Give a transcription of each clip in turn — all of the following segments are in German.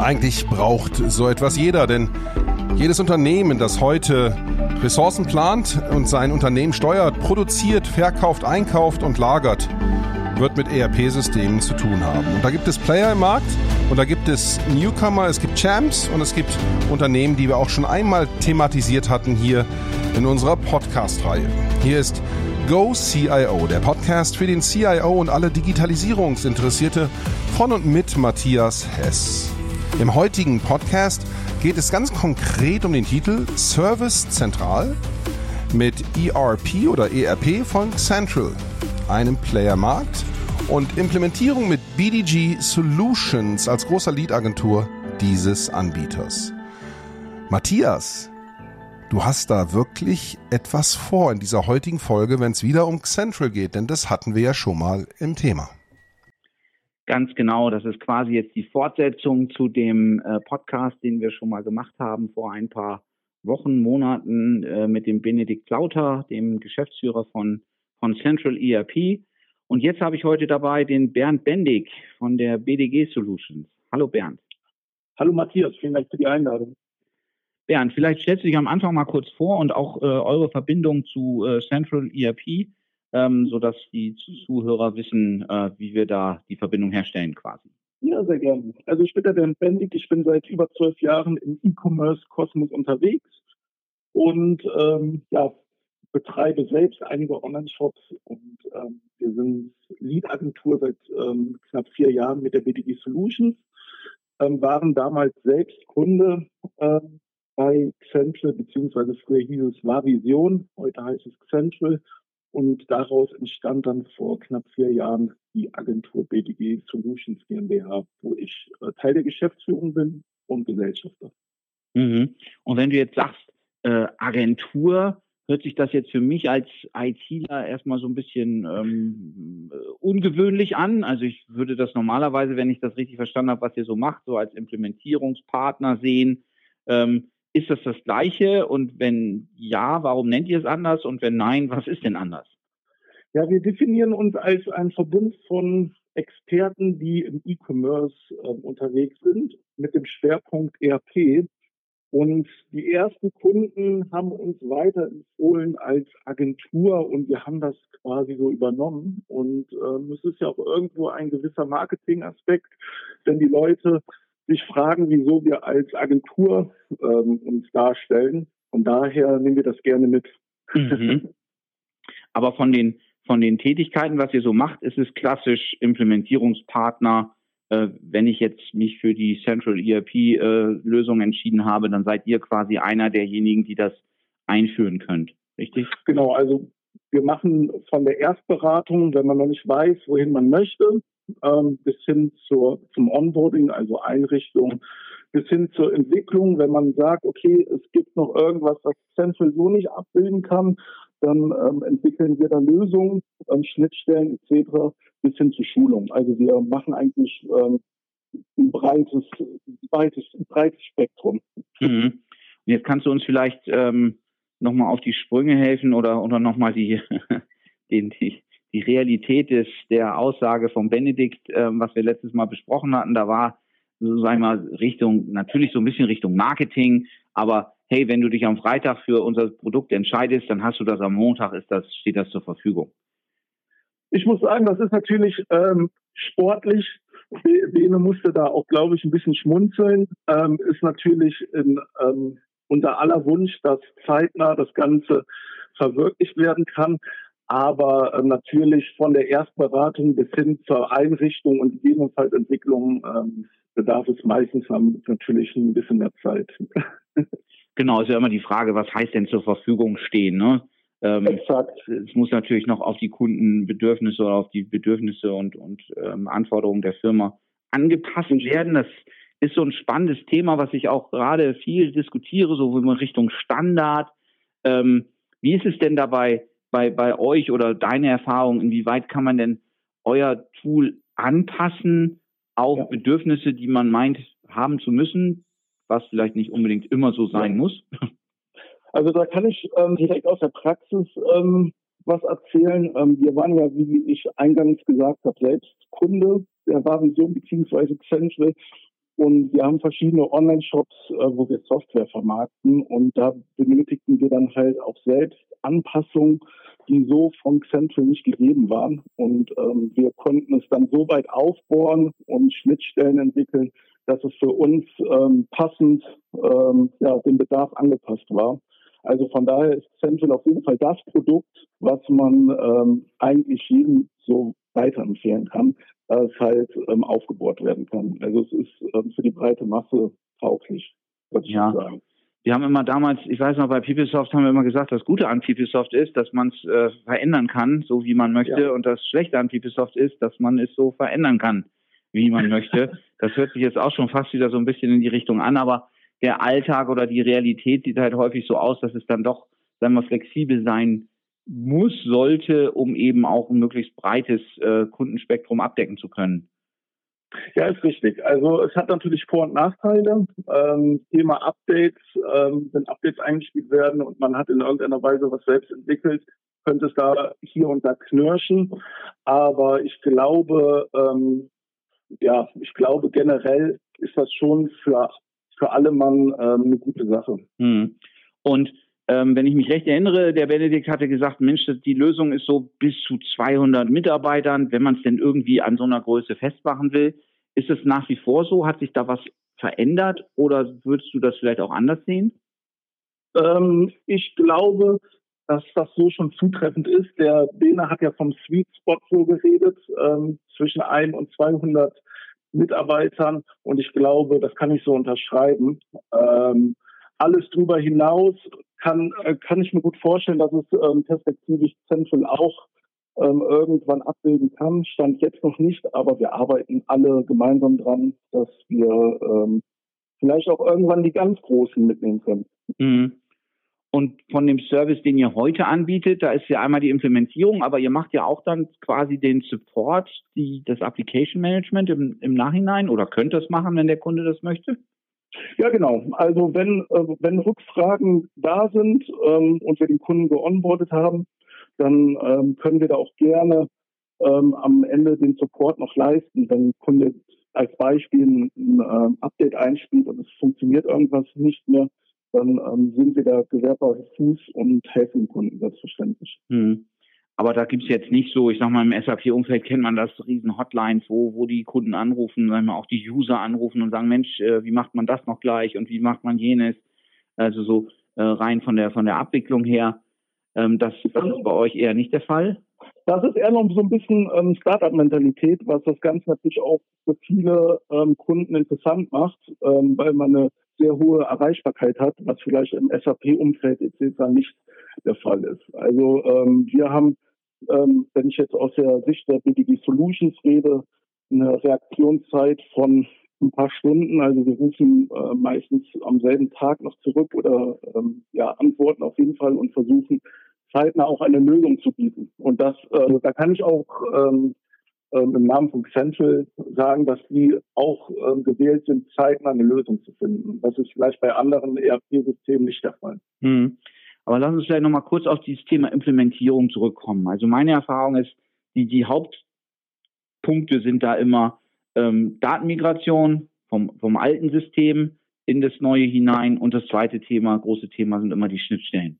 Eigentlich braucht so etwas jeder, denn jedes Unternehmen, das heute Ressourcen plant und sein Unternehmen steuert, produziert, verkauft, einkauft und lagert, wird mit ERP-Systemen zu tun haben. Und da gibt es Player im Markt und da gibt es Newcomer, es gibt Champs und es gibt Unternehmen, die wir auch schon einmal thematisiert hatten hier in unserer Podcast-Reihe. Hier ist Go CIO, der Podcast für den CIO und alle Digitalisierungsinteressierte von und mit Matthias Hess. Im heutigen Podcast geht es ganz konkret um den Titel Service Zentral mit ERP oder ERP von Central, einem Playermarkt und Implementierung mit BDG Solutions als großer Lead-Agentur dieses Anbieters. Matthias, du hast da wirklich etwas vor in dieser heutigen Folge, wenn es wieder um Central geht, denn das hatten wir ja schon mal im Thema. Ganz genau, das ist quasi jetzt die Fortsetzung zu dem äh, Podcast, den wir schon mal gemacht haben vor ein paar Wochen, Monaten äh, mit dem Benedikt Plauter, dem Geschäftsführer von, von Central ERP. Und jetzt habe ich heute dabei den Bernd Bendig von der BDG Solutions. Hallo Bernd. Hallo Matthias, vielen Dank für die Einladung. Bernd, vielleicht stellst du dich am Anfang mal kurz vor und auch äh, eure Verbindung zu äh, Central ERP ähm, sodass die Zuhörer wissen, äh, wie wir da die Verbindung herstellen quasi. Ja, sehr gerne. Also ich bin der Bernd Bendig, ich bin seit über zwölf Jahren im E-Commerce-Kosmos unterwegs und ähm, ja, betreibe selbst einige Online-Shops und ähm, wir sind Lead-Agentur seit ähm, knapp vier Jahren mit der BDG Solutions, ähm, waren damals selbst Kunde ähm, bei Central, beziehungsweise früher hieß es Vavision, heute heißt es Central und daraus entstand dann vor knapp vier Jahren die Agentur BDG Solutions GmbH, wo ich äh, Teil der Geschäftsführung bin und Gesellschafter. Mhm. Und wenn du jetzt sagst, äh, Agentur, hört sich das jetzt für mich als ITler erstmal so ein bisschen ähm, ungewöhnlich an. Also ich würde das normalerweise, wenn ich das richtig verstanden habe, was ihr so macht, so als Implementierungspartner sehen. Ähm, ist das das Gleiche? Und wenn ja, warum nennt ihr es anders? Und wenn nein, was ist denn anders? Ja, wir definieren uns als ein Verbund von Experten, die im E-Commerce äh, unterwegs sind, mit dem Schwerpunkt ERP. Und die ersten Kunden haben uns weiterempfohlen als Agentur und wir haben das quasi so übernommen. Und ähm, es ist ja auch irgendwo ein gewisser Marketingaspekt, wenn die Leute sich fragen, wieso wir als Agentur ähm, uns darstellen. Und daher nehmen wir das gerne mit. Mhm. Aber von den von den Tätigkeiten, was ihr so macht, ist es klassisch Implementierungspartner. Äh, wenn ich jetzt mich für die Central ERP äh, entschieden habe, dann seid ihr quasi einer derjenigen, die das einführen könnt, richtig? Genau, also wir machen von der Erstberatung, wenn man noch nicht weiß, wohin man möchte, ähm, bis hin zur, zum Onboarding, also Einrichtung, bis hin zur Entwicklung. Wenn man sagt, okay, es gibt noch irgendwas, was Central so nicht abbilden kann, dann ähm, entwickeln wir da Lösungen, ähm, Schnittstellen etc. bis hin zur Schulung. Also wir machen eigentlich ähm, ein breites, breites, breites Spektrum. Mhm. Und jetzt kannst du uns vielleicht ähm, nochmal auf die Sprünge helfen oder, oder nochmal die, den, die, die Realität des, der Aussage von Benedikt, ähm, was wir letztes Mal besprochen hatten, da war, so sagen wir mal, Richtung, natürlich so ein bisschen Richtung Marketing, aber hey, wenn du dich am Freitag für unser Produkt entscheidest, dann hast du das am Montag, ist das, steht das zur Verfügung. Ich muss sagen, das ist natürlich ähm, sportlich. Bene musste da auch, glaube ich, ein bisschen schmunzeln. Ähm, ist natürlich in, ähm, unser aller Wunsch, dass zeitnah das Ganze verwirklicht werden kann. Aber äh, natürlich von der Erstberatung bis hin zur Einrichtung und gegebenenfalls Entwicklung ähm, bedarf es meistens natürlich ein bisschen mehr Zeit. genau, ist ja immer die Frage, was heißt denn zur Verfügung stehen? Ne? Ähm, Exakt. Es muss natürlich noch auf die Kundenbedürfnisse oder auf die Bedürfnisse und, und ähm, Anforderungen der Firma angepasst werden. Das ist so ein spannendes Thema, was ich auch gerade viel diskutiere, so in Richtung Standard. Ähm, wie ist es denn dabei? Bei, bei euch oder deine Erfahrung, inwieweit kann man denn euer Tool anpassen auf ja. Bedürfnisse, die man meint haben zu müssen, was vielleicht nicht unbedingt immer so sein ja. muss? Also da kann ich ähm, direkt aus der Praxis ähm, was erzählen. Ähm, wir waren ja, wie ich eingangs gesagt habe, selbst Kunde der Varision beziehungsweise Central Und wir haben verschiedene Online-Shops, äh, wo wir Software vermarkten. Und da benötigten wir dann halt auch selbst Anpassungen, die so von Central nicht gegeben waren. Und ähm, wir konnten es dann so weit aufbohren und Schnittstellen entwickeln, dass es für uns ähm, passend ähm, ja, dem Bedarf angepasst war. Also von daher ist Central auf jeden Fall das Produkt, was man ähm, eigentlich jedem so weiterempfehlen kann, es halt ähm, aufgebohrt werden kann. Also es ist ähm, für die breite Masse tauglich, würde ich ja. sagen. Wir haben immer damals, ich weiß noch, bei PeopleSoft haben wir immer gesagt, das Gute an PeopleSoft ist, dass man es äh, verändern kann, so wie man möchte. Ja. Und das Schlechte an PeopleSoft ist, dass man es so verändern kann, wie man möchte. Das hört sich jetzt auch schon fast wieder so ein bisschen in die Richtung an, aber der Alltag oder die Realität sieht halt häufig so aus, dass es dann doch, sagen wir, flexibel sein muss, sollte, um eben auch ein möglichst breites äh, Kundenspektrum abdecken zu können. Ja, ist richtig. Also es hat natürlich Vor- und Nachteile. Ähm, Thema Updates, ähm, wenn Updates eingespielt werden und man hat in irgendeiner Weise was selbst entwickelt, könnte es da hier und da knirschen. Aber ich glaube, ähm, ja, ich glaube generell ist das schon für, für alle Mann ähm, eine gute Sache. Hm. Und ähm, wenn ich mich recht erinnere, der Benedikt hatte gesagt, Mensch, die Lösung ist so bis zu 200 Mitarbeitern, wenn man es denn irgendwie an so einer Größe festmachen will. Ist es nach wie vor so? Hat sich da was verändert oder würdest du das vielleicht auch anders sehen? Ähm, ich glaube, dass das so schon zutreffend ist. Der Bene hat ja vom Sweet Spot so geredet, ähm, zwischen 1 und 200 Mitarbeitern. Und ich glaube, das kann ich so unterschreiben. Ähm, alles drüber hinaus kann, äh, kann ich mir gut vorstellen, dass es ähm, perspektivisch Central auch ähm, irgendwann abbilden kann. Stand jetzt noch nicht, aber wir arbeiten alle gemeinsam dran, dass wir ähm, vielleicht auch irgendwann die ganz Großen mitnehmen können. Mhm. Und von dem Service, den ihr heute anbietet, da ist ja einmal die Implementierung, aber ihr macht ja auch dann quasi den Support, die, das Application Management im, im Nachhinein oder könnt das machen, wenn der Kunde das möchte? Ja, genau. Also wenn, äh, wenn Rückfragen da sind ähm, und wir den Kunden geonboardet haben, dann ähm, können wir da auch gerne ähm, am Ende den Support noch leisten. Wenn ein Kunde als Beispiel ein, ein äh, Update einspielt und es funktioniert irgendwas nicht mehr, dann ähm, sind wir da gewährbar Fuß und helfen Kunden selbstverständlich. Hm. Aber da gibt's jetzt nicht so, ich sag mal, im SAP-Umfeld kennt man das, riesen Hotlines, wo, wo die Kunden anrufen, sagen wir auch die User anrufen und sagen, Mensch, äh, wie macht man das noch gleich und wie macht man jenes? Also so äh, rein von der von der Abwicklung her, ähm, das, das ist bei euch eher nicht der Fall. Das ist eher noch so ein bisschen ähm, Startup-Mentalität, was das Ganze natürlich auch für viele ähm, Kunden interessant macht, ähm, weil man eine sehr hohe Erreichbarkeit hat, was vielleicht im SAP-Umfeld etc. nicht der Fall ist. Also ähm, wir haben ähm, wenn ich jetzt aus der Sicht der BDG Solutions rede, eine Reaktionszeit von ein paar Stunden. Also wir rufen äh, meistens am selben Tag noch zurück oder ähm, ja, antworten auf jeden Fall und versuchen zeitnah auch eine Lösung zu bieten. Und das, äh, da kann ich auch ähm, äh, im Namen von Central sagen, dass die auch äh, gewählt sind, zeitnah eine Lösung zu finden. Das ist vielleicht bei anderen ERP-Systemen nicht der Fall. Hm. Aber lass uns vielleicht nochmal kurz auf dieses Thema Implementierung zurückkommen. Also meine Erfahrung ist, die, die Hauptpunkte sind da immer ähm, Datenmigration vom, vom alten System in das neue hinein und das zweite Thema, große Thema sind immer die Schnittstellen.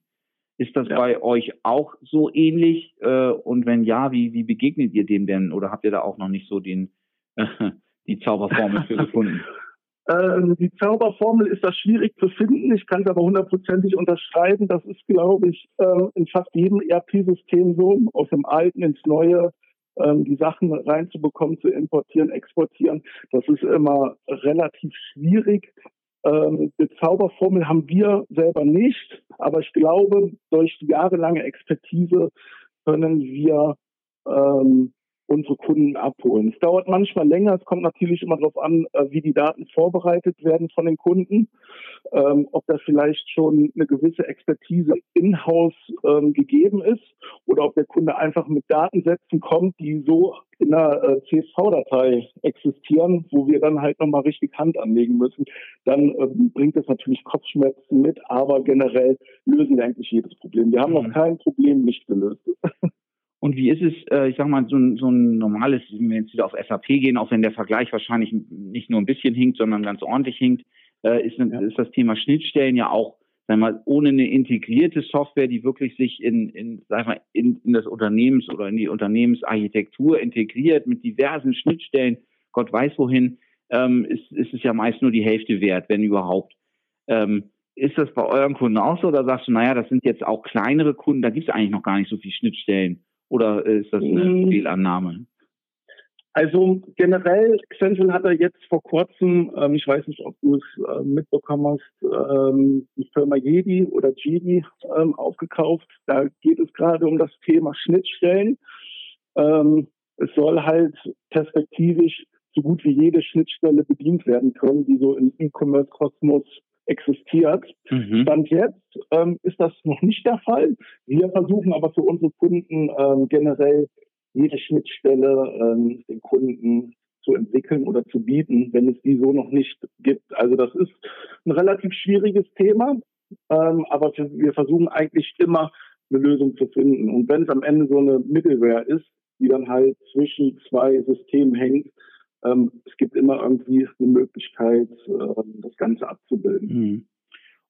Ist das ja. bei euch auch so ähnlich? Äh, und wenn ja, wie, wie begegnet ihr dem denn? Oder habt ihr da auch noch nicht so den, äh, die Zauberformel für gefunden? Ähm, die Zauberformel ist das schwierig zu finden. Ich kann es aber hundertprozentig unterschreiben. Das ist, glaube ich, äh, in fast jedem ERP-System so, aus dem alten ins neue ähm, die Sachen reinzubekommen, zu importieren, exportieren. Das ist immer relativ schwierig. Ähm, die Zauberformel haben wir selber nicht, aber ich glaube, durch die jahrelange Expertise können wir ähm, unsere Kunden abholen. Es dauert manchmal länger. Es kommt natürlich immer darauf an, äh, wie die Daten vorbereitet werden von den Kunden, ähm, ob da vielleicht schon eine gewisse Expertise in-house ähm, gegeben ist oder ob der Kunde einfach mit Datensätzen kommt, die so in einer äh, CSV-Datei existieren, wo wir dann halt nochmal richtig Hand anlegen müssen. Dann äh, bringt das natürlich Kopfschmerzen mit, aber generell lösen wir eigentlich jedes Problem. Wir haben mhm. noch kein Problem nicht gelöst. Und wie ist es, äh, ich sag mal, so ein, so ein normales, wenn wir jetzt wieder auf SAP gehen, auch wenn der Vergleich wahrscheinlich nicht nur ein bisschen hinkt, sondern ganz ordentlich hinkt, äh, ist, ja. ist das Thema Schnittstellen ja auch, sagen wir mal, ohne eine integrierte Software, die wirklich sich in, in, sag mal, in, in das Unternehmens oder in die Unternehmensarchitektur integriert mit diversen Schnittstellen, Gott weiß wohin, ähm, ist, ist es ja meist nur die Hälfte wert, wenn überhaupt. Ähm, ist das bei euren Kunden auch so oder sagst du, naja, das sind jetzt auch kleinere Kunden, da gibt es eigentlich noch gar nicht so viele Schnittstellen? Oder ist das eine mhm. Fehlannahme? Also generell, Accenture hat er jetzt vor kurzem, ähm, ich weiß nicht, ob du es äh, mitbekommen hast, ähm, die Firma Jedi oder Jedi ähm, aufgekauft. Da geht es gerade um das Thema Schnittstellen. Ähm, es soll halt perspektivisch so gut wie jede Schnittstelle bedient werden können, die so im E-Commerce-Kosmos existiert. Mhm. Stand jetzt ähm, ist das noch nicht der Fall. Wir versuchen aber für unsere Kunden ähm, generell jede Schnittstelle ähm, den Kunden zu entwickeln oder zu bieten, wenn es die so noch nicht gibt. Also das ist ein relativ schwieriges Thema, ähm, aber wir versuchen eigentlich immer eine Lösung zu finden. Und wenn es am Ende so eine Middleware ist, die dann halt zwischen zwei Systemen hängt, ähm, es gibt immer irgendwie eine Möglichkeit, äh, das Ganze abzubilden. Mhm.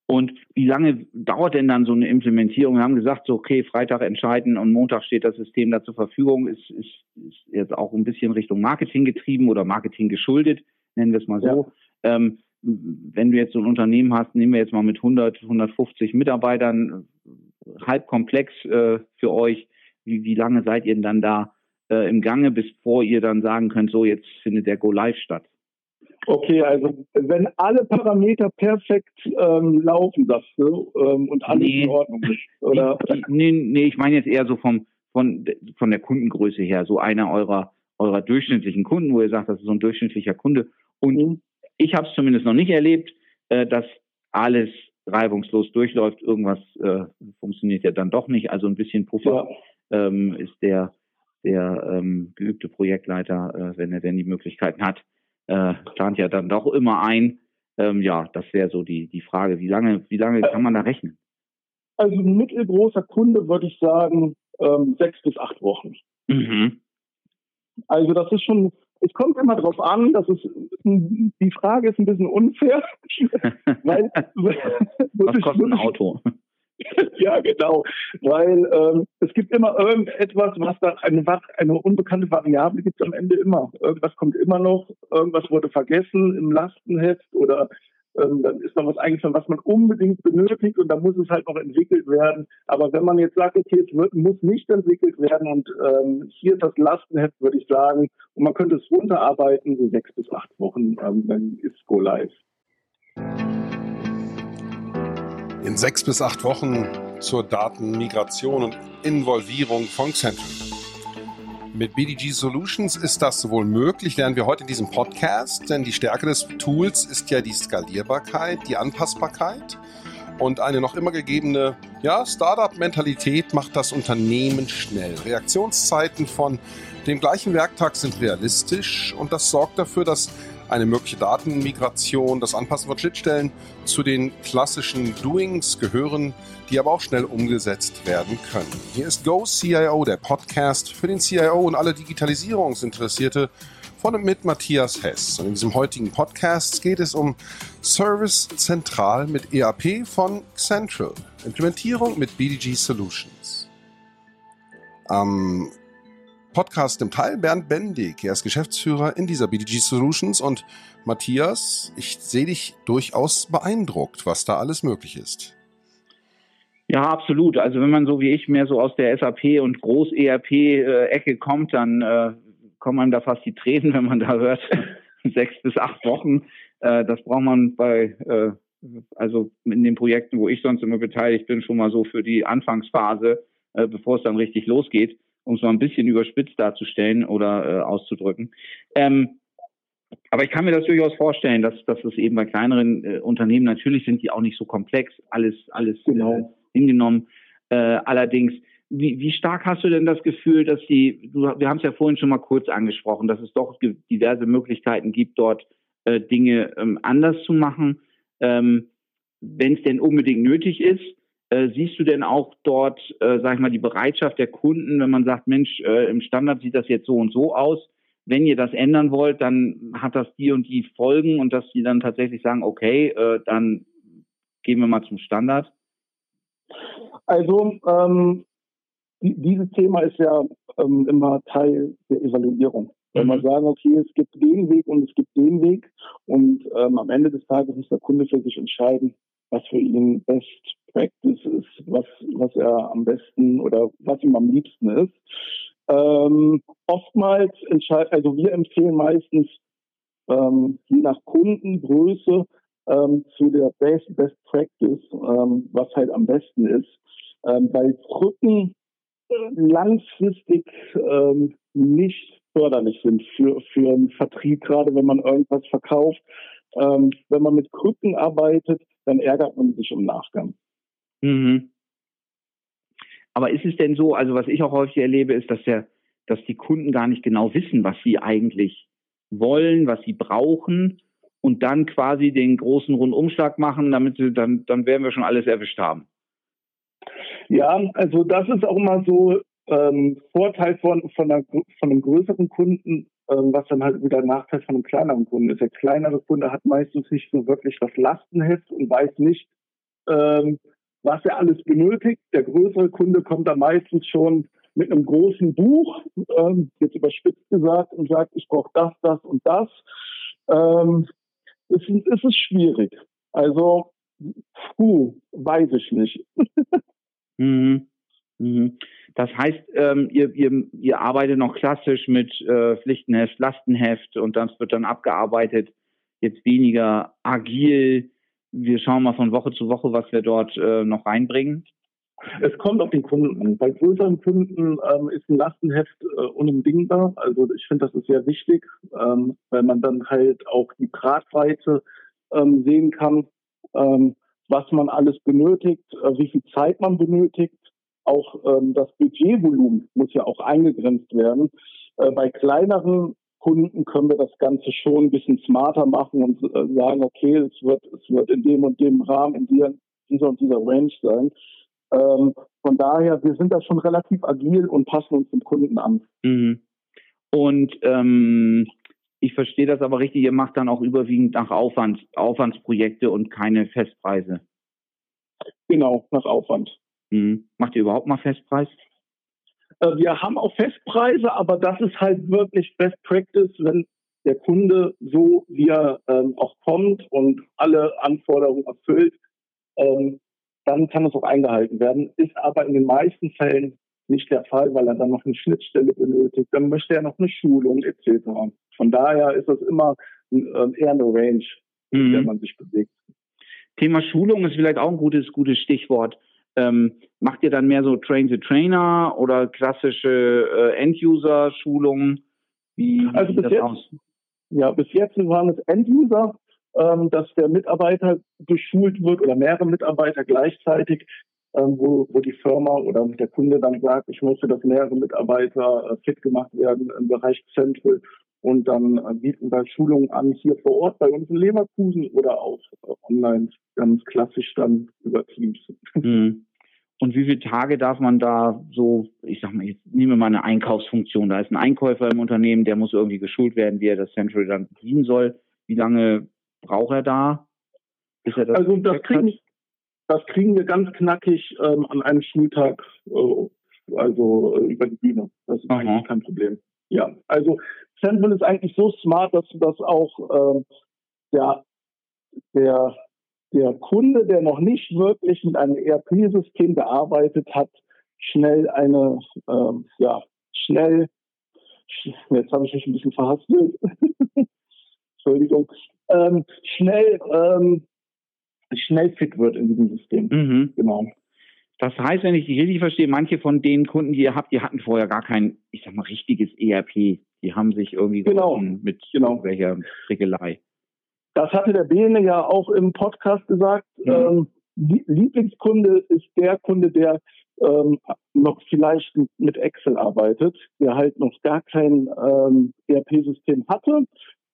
Und wie lange dauert denn dann so eine Implementierung? Wir haben gesagt, so okay, Freitag entscheiden und Montag steht das System da zur Verfügung. Ist, ist, ist jetzt auch ein bisschen Richtung Marketing getrieben oder Marketing geschuldet, nennen wir es mal so. Ja. Ähm, wenn du jetzt so ein Unternehmen hast, nehmen wir jetzt mal mit 100, 150 Mitarbeitern, halb komplex äh, für euch. Wie, wie lange seid ihr denn dann da äh, im Gange, bevor ihr dann sagen könnt, so jetzt findet der Go Live statt? Okay, also wenn alle Parameter perfekt ähm, laufen, sagst du, ähm, und alles nee, in Ordnung ist, oder? Nee, nee, ich meine jetzt eher so vom, von, von der Kundengröße her, so einer eurer, eurer durchschnittlichen Kunden, wo ihr sagt, das ist so ein durchschnittlicher Kunde. Und mhm. ich habe es zumindest noch nicht erlebt, äh, dass alles reibungslos durchläuft. Irgendwas äh, funktioniert ja dann doch nicht. Also ein bisschen Puffer ja. ähm, ist der der ähm, geübte Projektleiter, äh, wenn er denn die Möglichkeiten hat, äh, plant ja dann doch immer ein. Ähm, ja, das wäre so die, die Frage. Wie lange, wie lange kann man da rechnen? Also ein mittelgroßer Kunde würde ich sagen, ähm, sechs bis acht Wochen. Mhm. Also das ist schon, es kommt immer darauf an, dass es die Frage ist ein bisschen unfair. weil, Was kostet ein Auto? ja, genau. Weil ähm, es gibt immer irgendetwas, was da eine, eine unbekannte Variable gibt am Ende immer. Irgendwas kommt immer noch, irgendwas wurde vergessen im Lastenheft oder ähm, dann ist noch was eingefallen, was man unbedingt benötigt und da muss es halt noch entwickelt werden. Aber wenn man jetzt sagt, okay, es wird, muss nicht entwickelt werden und ähm, hier das Lastenheft, würde ich sagen, und man könnte es runterarbeiten, so sechs bis acht Wochen, ähm, dann ist Go Live in sechs bis acht Wochen zur Datenmigration und Involvierung von Central. Mit BDG Solutions ist das sowohl möglich, lernen wir heute in diesem Podcast, denn die Stärke des Tools ist ja die Skalierbarkeit, die Anpassbarkeit und eine noch immer gegebene ja, Startup-Mentalität macht das Unternehmen schnell. Reaktionszeiten von dem gleichen Werktag sind realistisch und das sorgt dafür, dass eine mögliche Datenmigration, das Anpassen von Schnittstellen zu den klassischen Doings gehören, die aber auch schnell umgesetzt werden können. Hier ist Go CIO, der Podcast für den CIO und alle Digitalisierungsinteressierte von und mit Matthias Hess. Und in diesem heutigen Podcast geht es um Service zentral mit ERP von Central, Implementierung mit BDG Solutions. Am Podcast im Teil Bernd Bendig. Er ist Geschäftsführer in dieser BDG Solutions und Matthias, ich sehe dich durchaus beeindruckt, was da alles möglich ist. Ja, absolut. Also wenn man so wie ich mehr so aus der SAP und Groß-ERP-Ecke kommt, dann äh, kommen einem da fast die Tränen, wenn man da hört, sechs bis acht Wochen. Äh, das braucht man bei, äh, also in den Projekten, wo ich sonst immer beteiligt bin, schon mal so für die Anfangsphase, äh, bevor es dann richtig losgeht um es mal ein bisschen überspitzt darzustellen oder äh, auszudrücken. Ähm, aber ich kann mir das durchaus vorstellen, dass, dass es eben bei kleineren äh, Unternehmen natürlich sind die auch nicht so komplex, alles, alles genau. äh, hingenommen. Äh, allerdings, wie, wie stark hast du denn das Gefühl, dass die, du, wir haben es ja vorhin schon mal kurz angesprochen, dass es doch diverse Möglichkeiten gibt, dort äh, Dinge ähm, anders zu machen, ähm, wenn es denn unbedingt nötig ist. Äh, siehst du denn auch dort, äh, sag ich mal, die Bereitschaft der Kunden, wenn man sagt, Mensch, äh, im Standard sieht das jetzt so und so aus, wenn ihr das ändern wollt, dann hat das die und die Folgen und dass die dann tatsächlich sagen, okay, äh, dann gehen wir mal zum Standard? Also ähm, dieses Thema ist ja ähm, immer Teil der Evaluierung. Wenn man mhm. sagen, okay, es gibt den Weg und es gibt den Weg und ähm, am Ende des Tages muss der Kunde für sich entscheiden, was für ihn Best Practice ist, was, was er am besten oder was ihm am liebsten ist. Ähm, oftmals entscheidet, also wir empfehlen meistens ähm, je nach Kundengröße ähm, zu der Best, Best Practice, ähm, was halt am besten ist. Ähm, weil Brücken langfristig ähm, nicht förderlich sind für, für einen Vertrieb, gerade wenn man irgendwas verkauft. Wenn man mit Krücken arbeitet, dann ärgert man sich im Nachgang. Mhm. Aber ist es denn so, also was ich auch häufig erlebe, ist, dass der, dass die Kunden gar nicht genau wissen, was sie eigentlich wollen, was sie brauchen und dann quasi den großen Rundumschlag machen, damit sie dann, dann werden wir schon alles erwischt haben. Ja, also das ist auch immer so ähm, Vorteil von, von, einer, von einem größeren Kunden, ähm, was dann halt wieder Nachteil von einem kleineren Kunden ist. Der kleinere Kunde hat meistens nicht so wirklich das Lastenheft und weiß nicht, ähm, was er alles benötigt. Der größere Kunde kommt da meistens schon mit einem großen Buch, ähm, jetzt überspitzt gesagt, und sagt, ich brauche das, das und das. Ähm, es, es ist schwierig. Also, puh, weiß ich nicht. mhm. Mhm. Das heißt, ähm, ihr, ihr, ihr arbeitet noch klassisch mit äh, Pflichtenheft, Lastenheft und das wird dann abgearbeitet, jetzt weniger agil. Wir schauen mal von Woche zu Woche, was wir dort äh, noch reinbringen. Es kommt auf den Kunden an. Bei größeren Kunden ähm, ist ein Lastenheft äh, unbedingbar. Also ich finde, das ist sehr wichtig, ähm, weil man dann halt auch die Tragweite ähm, sehen kann, ähm, was man alles benötigt, äh, wie viel Zeit man benötigt. Auch ähm, das Budgetvolumen muss ja auch eingegrenzt werden. Äh, bei kleineren Kunden können wir das Ganze schon ein bisschen smarter machen und äh, sagen, okay, es wird, es wird in dem und dem Rahmen, in dieser, dieser und dieser Range sein. Ähm, von daher, wir sind da schon relativ agil und passen uns dem Kunden an. Mhm. Und ähm, ich verstehe das aber richtig, ihr macht dann auch überwiegend nach Aufwand, Aufwandsprojekte und keine Festpreise. Genau, nach Aufwand. Mhm. Macht ihr überhaupt mal Festpreis? Äh, wir haben auch Festpreise, aber das ist halt wirklich Best Practice, wenn der Kunde so, wie er ähm, auch kommt und alle Anforderungen erfüllt, ähm, dann kann es auch eingehalten werden. Ist aber in den meisten Fällen nicht der Fall, weil er dann noch eine Schnittstelle benötigt. Dann möchte er noch eine Schulung etc. Von daher ist das immer äh, eher eine Range, in mhm. der man sich bewegt. Thema Schulung ist vielleicht auch ein gutes, gutes Stichwort. Ähm, macht ihr dann mehr so Train the Trainer oder klassische äh, End-User-Schulungen? Wie also sieht das jetzt, aus? Ja, bis jetzt waren es End-User ähm, dass der Mitarbeiter geschult wird oder mehrere Mitarbeiter gleichzeitig, ähm, wo, wo die Firma oder der Kunde dann sagt, ich möchte, dass mehrere Mitarbeiter äh, fit gemacht werden im Bereich Central. Und dann äh, bieten wir Schulungen an hier vor Ort bei uns in Leverkusen oder auch äh, online ganz klassisch dann über Teams. Mhm. Und wie viele Tage darf man da so, ich sag mal, jetzt nehmen wir mal eine Einkaufsfunktion. Da ist ein Einkäufer im Unternehmen, der muss irgendwie geschult werden, wie er das Central dann bedienen soll. Wie lange braucht er da? Bis er das also das kriegen, das kriegen wir ganz knackig ähm, an einem Schultag, äh, also äh, über die Bühne. Das ist Aha. eigentlich kein Problem. Ja, also Sandman ist eigentlich so smart, dass das auch äh, der, der, der Kunde, der noch nicht wirklich mit einem ERP-System gearbeitet hat, schnell eine, äh, ja, schnell, jetzt habe ich mich ein bisschen verhaspelt, Entschuldigung, ähm, schnell, ähm, schnell fit wird in diesem System. Mhm. Genau. Das heißt, wenn ich die richtig verstehe, manche von den Kunden, die ihr habt, die hatten vorher gar kein, ich sag mal, richtiges ERP. Die haben sich irgendwie genau. mit genau. welcher Regelei. Das hatte der Bene ja auch im Podcast gesagt. Mhm. Ähm, Lieblingskunde ist der Kunde, der ähm, noch vielleicht mit Excel arbeitet, der halt noch gar kein ähm, ERP-System hatte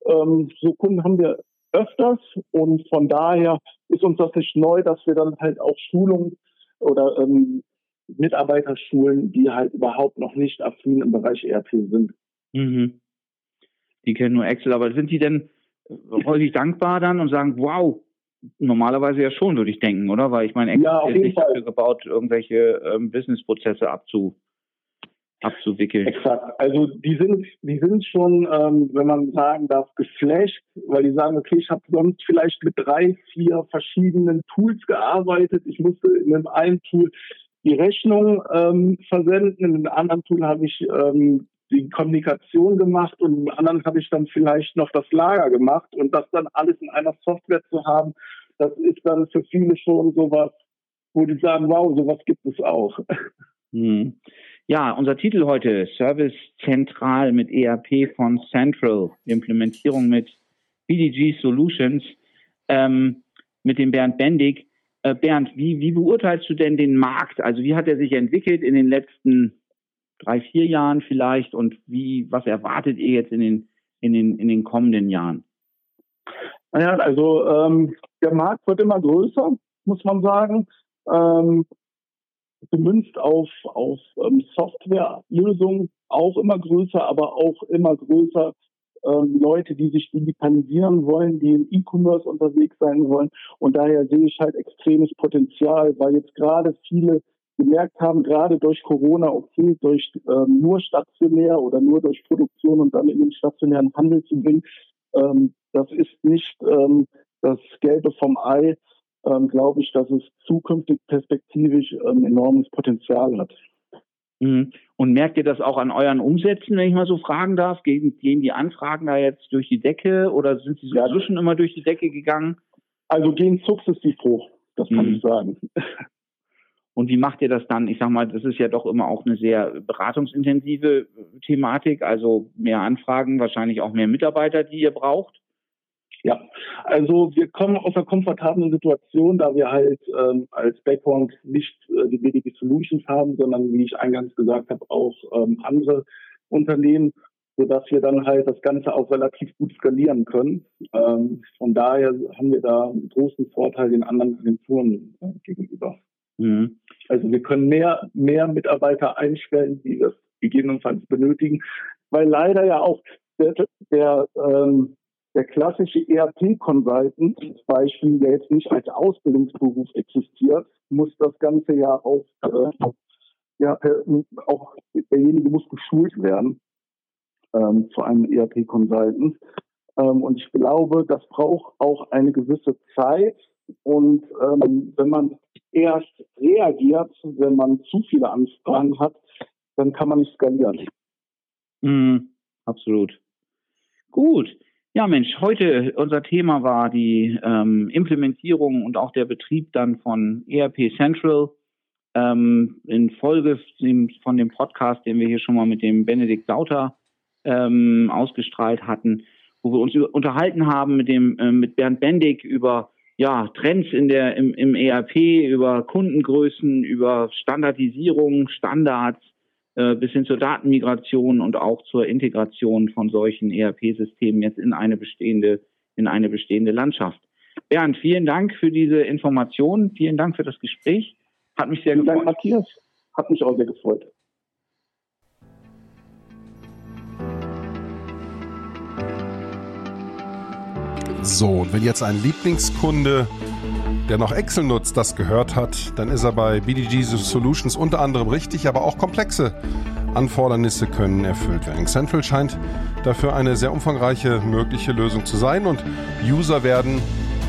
ähm, so Kunden haben wir öfters und von daher ist uns das nicht neu, dass wir dann halt auch Schulungen oder ähm, Mitarbeiterschulen, die halt überhaupt noch nicht affin im Bereich ERP sind. Mhm. Die kennen nur Excel, aber sind die denn häufig dankbar dann und sagen, wow, normalerweise ja schon, würde ich denken, oder? Weil ich meine, Excel ja, ist nicht Fall. dafür gebaut, irgendwelche ähm, Businessprozesse abzu, abzuwickeln. Exakt. Also die sind, die sind schon, ähm, wenn man sagen darf, geflasht, weil die sagen, okay, ich habe sonst vielleicht mit drei, vier verschiedenen Tools gearbeitet. Ich musste in einem einen Tool die Rechnung ähm, versenden, in einem anderen Tool habe ich ähm, die Kommunikation gemacht und im anderen habe ich dann vielleicht noch das Lager gemacht und das dann alles in einer Software zu haben, das ist dann für viele schon sowas, wo die sagen, wow, sowas gibt es auch. Hm. Ja, unser Titel heute, Service Zentral mit ERP von Central, Implementierung mit BDG Solutions, ähm, mit dem Bernd Bendig. Äh, Bernd, wie, wie beurteilst du denn den Markt? Also wie hat er sich entwickelt in den letzten drei, vier Jahren vielleicht und wie, was erwartet ihr jetzt in den, in den, in den kommenden Jahren? Naja, also ähm, der Markt wird immer größer, muss man sagen. Ähm, gemünzt auf, auf ähm, Softwarelösungen auch immer größer, aber auch immer größer ähm, Leute, die sich digitalisieren wollen, die im E-Commerce unterwegs sein wollen. Und daher sehe ich halt extremes Potenzial, weil jetzt gerade viele gemerkt haben, gerade durch Corona, okay, durch ähm, nur stationär oder nur durch Produktion und dann in den stationären Handel zu bringen, ähm, das ist nicht ähm, das Gelbe vom Ei, ähm, glaube ich, dass es zukünftig perspektivisch ähm, enormes Potenzial hat. Mhm. Und merkt ihr das auch an euren Umsätzen, wenn ich mal so fragen darf? Gehen, gehen die Anfragen da jetzt durch die Decke oder sind sie sowieso ja. schon immer durch die Decke gegangen? Also gehen sukzessiv hoch, das kann mhm. ich sagen. Und wie macht ihr das dann? Ich sag mal, das ist ja doch immer auch eine sehr beratungsintensive Thematik, also mehr Anfragen, wahrscheinlich auch mehr Mitarbeiter, die ihr braucht. Ja, also wir kommen aus einer komfortablen Situation, da wir halt ähm, als Background nicht äh, die BDG Solutions haben, sondern wie ich eingangs gesagt habe, auch ähm, andere Unternehmen, sodass wir dann halt das Ganze auch relativ gut skalieren können. Ähm, von daher haben wir da einen großen Vorteil den anderen Agenturen äh, gegenüber. Mhm. Also wir können mehr, mehr Mitarbeiter einstellen, die das gegebenenfalls benötigen, weil leider ja auch der, der, ähm, der klassische ERP-Consultant zum Beispiel, der jetzt nicht als Ausbildungsberuf existiert, muss das Ganze ja auch, äh, ja, auch derjenige muss geschult werden ähm, zu einem ERP-Consultant. Ähm, und ich glaube, das braucht auch eine gewisse Zeit. Und ähm, wenn man erst reagiert, wenn man zu viele Anfragen hat, dann kann man nicht skalieren. Mm, absolut. Gut. Ja, Mensch, heute unser Thema war die ähm, Implementierung und auch der Betrieb dann von ERP Central. Ähm, in Folge von dem Podcast, den wir hier schon mal mit dem Benedikt Sauter ähm, ausgestrahlt hatten, wo wir uns unterhalten haben mit dem äh, mit Bernd Bendig über ja, Trends in der, im, im ERP, über Kundengrößen, über Standardisierung, Standards, äh, bis hin zur Datenmigration und auch zur Integration von solchen ERP-Systemen jetzt in eine bestehende, in eine bestehende Landschaft. Bernd, vielen Dank für diese Informationen. Vielen Dank für das Gespräch. Hat mich sehr vielen gefreut. Dank, Matthias. Hat mich auch sehr gefreut. So, und wenn jetzt ein Lieblingskunde, der noch Excel nutzt, das gehört hat, dann ist er bei BDG Solutions unter anderem richtig, aber auch komplexe Anfordernisse können erfüllt werden. Central scheint dafür eine sehr umfangreiche mögliche Lösung zu sein und User werden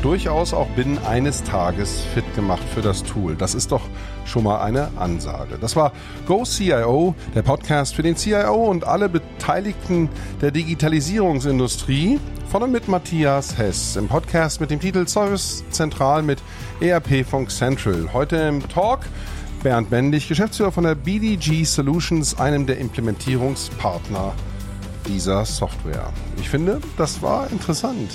durchaus auch binnen eines Tages fit gemacht für das Tool. Das ist doch schon mal eine Ansage. Das war Go CIO, der Podcast für den CIO und alle Beteiligten der Digitalisierungsindustrie von und mit Matthias Hess im Podcast mit dem Titel Service Zentral mit ERP Funk Central. Heute im Talk Bernd Bendig, Geschäftsführer von der BDG Solutions, einem der Implementierungspartner dieser Software. Ich finde, das war interessant.